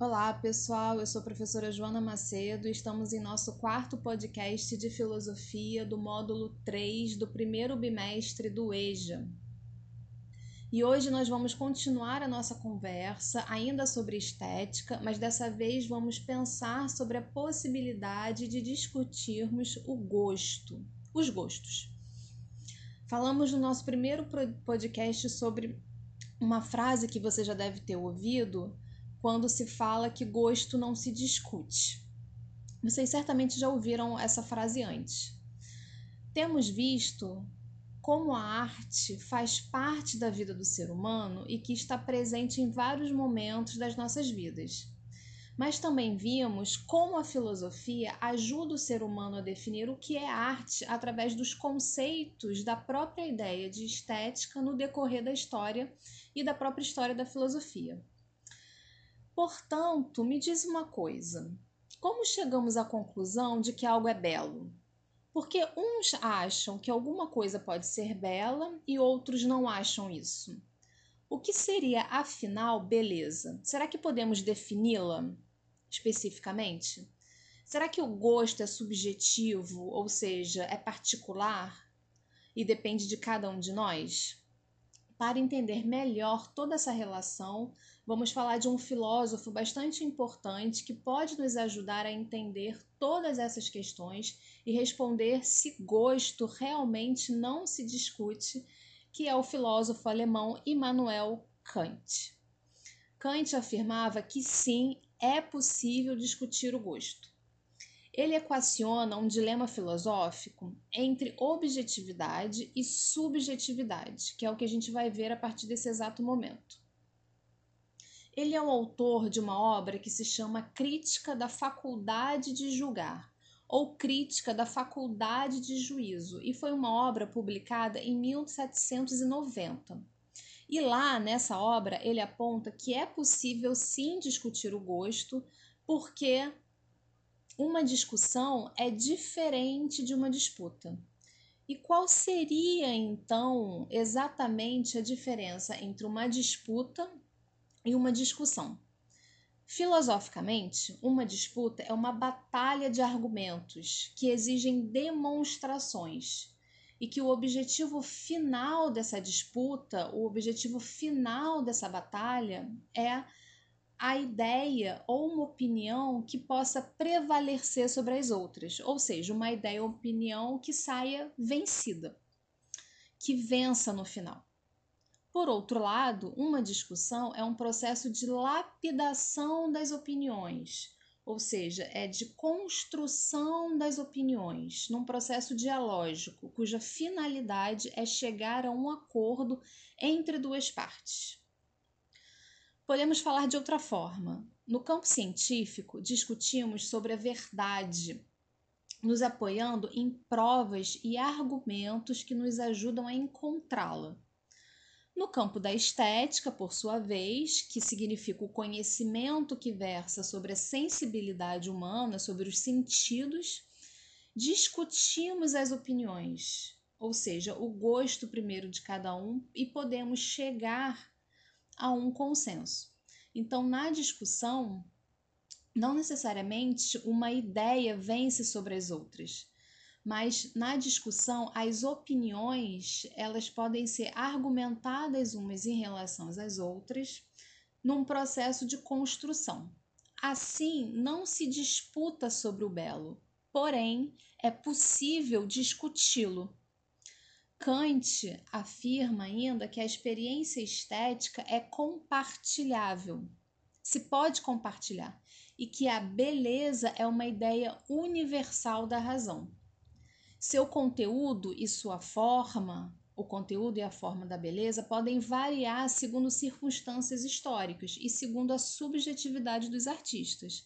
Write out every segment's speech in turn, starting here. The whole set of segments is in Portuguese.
Olá, pessoal. Eu sou a professora Joana Macedo e estamos em nosso quarto podcast de filosofia do módulo 3 do primeiro bimestre do EJA. E hoje nós vamos continuar a nossa conversa, ainda sobre estética, mas dessa vez vamos pensar sobre a possibilidade de discutirmos o gosto, os gostos. Falamos no nosso primeiro podcast sobre uma frase que você já deve ter ouvido quando se fala que gosto não se discute. Vocês certamente já ouviram essa frase antes. Temos visto como a arte faz parte da vida do ser humano e que está presente em vários momentos das nossas vidas. Mas também vimos como a filosofia ajuda o ser humano a definir o que é arte através dos conceitos da própria ideia de estética no decorrer da história e da própria história da filosofia. Portanto, me diz uma coisa: como chegamos à conclusão de que algo é belo? Porque uns acham que alguma coisa pode ser bela e outros não acham isso. O que seria, afinal, beleza? Será que podemos defini-la especificamente? Será que o gosto é subjetivo, ou seja, é particular e depende de cada um de nós? Para entender melhor toda essa relação, vamos falar de um filósofo bastante importante que pode nos ajudar a entender todas essas questões e responder se gosto realmente não se discute, que é o filósofo alemão Immanuel Kant. Kant afirmava que sim, é possível discutir o gosto. Ele equaciona um dilema filosófico entre objetividade e subjetividade, que é o que a gente vai ver a partir desse exato momento. Ele é o autor de uma obra que se chama Crítica da Faculdade de Julgar, ou Crítica da Faculdade de Juízo, e foi uma obra publicada em 1790. E lá, nessa obra, ele aponta que é possível sim discutir o gosto, porque uma discussão é diferente de uma disputa. E qual seria então exatamente a diferença entre uma disputa e uma discussão. Filosoficamente, uma disputa é uma batalha de argumentos que exigem demonstrações e que o objetivo final dessa disputa, o objetivo final dessa batalha é a ideia ou uma opinião que possa prevalecer sobre as outras, ou seja, uma ideia ou opinião que saia vencida, que vença no final. Por outro lado, uma discussão é um processo de lapidação das opiniões, ou seja, é de construção das opiniões, num processo dialógico, cuja finalidade é chegar a um acordo entre duas partes. Podemos falar de outra forma. No campo científico, discutimos sobre a verdade, nos apoiando em provas e argumentos que nos ajudam a encontrá-la. No campo da estética, por sua vez, que significa o conhecimento que versa sobre a sensibilidade humana, sobre os sentidos, discutimos as opiniões, ou seja, o gosto primeiro de cada um e podemos chegar a um consenso. Então, na discussão, não necessariamente uma ideia vence sobre as outras mas na discussão as opiniões elas podem ser argumentadas umas em relação às outras num processo de construção. Assim, não se disputa sobre o belo, porém é possível discuti-lo. Kant afirma ainda que a experiência estética é compartilhável, se pode compartilhar, e que a beleza é uma ideia universal da razão. Seu conteúdo e sua forma, o conteúdo e a forma da beleza podem variar segundo circunstâncias históricas e segundo a subjetividade dos artistas.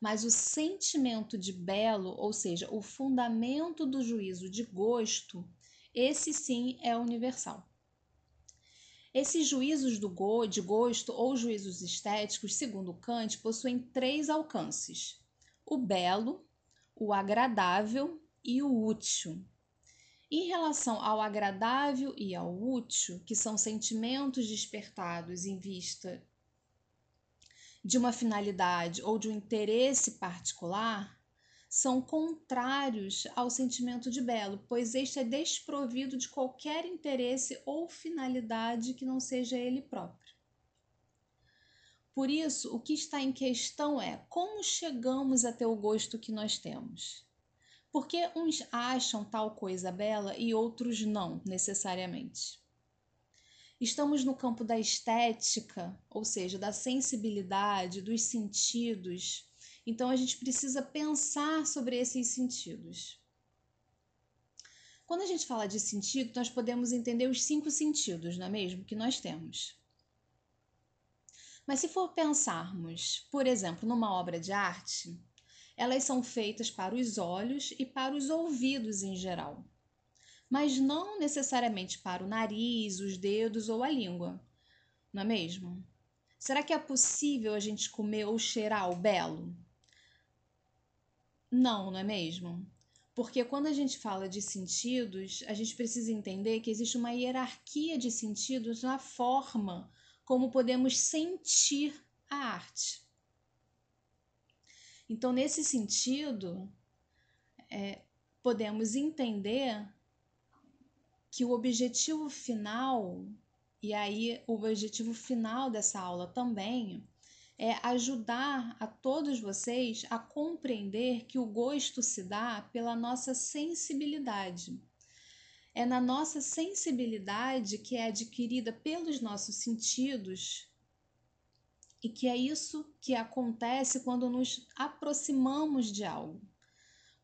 Mas o sentimento de belo, ou seja, o fundamento do juízo de gosto, esse sim é universal. Esses juízos go, de gosto ou juízos estéticos, segundo Kant, possuem três alcances: o belo, o agradável e o útil. Em relação ao agradável e ao útil, que são sentimentos despertados em vista de uma finalidade ou de um interesse particular são contrários ao sentimento de belo, pois este é desprovido de qualquer interesse ou finalidade que não seja ele próprio. Por isso, o que está em questão é como chegamos a ter o gosto que nós temos. Porque uns acham tal coisa bela e outros não, necessariamente. Estamos no campo da estética, ou seja, da sensibilidade, dos sentidos, então a gente precisa pensar sobre esses sentidos. Quando a gente fala de sentido, nós podemos entender os cinco sentidos, não é mesmo? Que nós temos. Mas se for pensarmos, por exemplo, numa obra de arte, elas são feitas para os olhos e para os ouvidos em geral, mas não necessariamente para o nariz, os dedos ou a língua, não é mesmo? Será que é possível a gente comer ou cheirar o belo? Não, não é mesmo? Porque quando a gente fala de sentidos, a gente precisa entender que existe uma hierarquia de sentidos na forma como podemos sentir a arte. Então, nesse sentido, é, podemos entender que o objetivo final, e aí o objetivo final dessa aula também, é ajudar a todos vocês a compreender que o gosto se dá pela nossa sensibilidade. É na nossa sensibilidade que é adquirida pelos nossos sentidos e que é isso que acontece quando nos aproximamos de algo.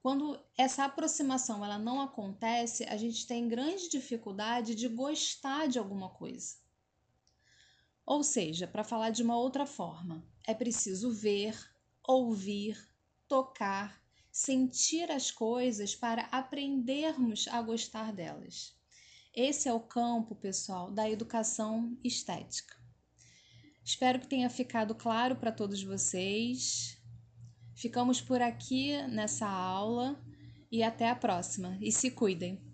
Quando essa aproximação ela não acontece, a gente tem grande dificuldade de gostar de alguma coisa. Ou seja, para falar de uma outra forma, é preciso ver, ouvir, tocar, sentir as coisas para aprendermos a gostar delas. Esse é o campo, pessoal, da educação estética. Espero que tenha ficado claro para todos vocês. Ficamos por aqui nessa aula e até a próxima. E se cuidem!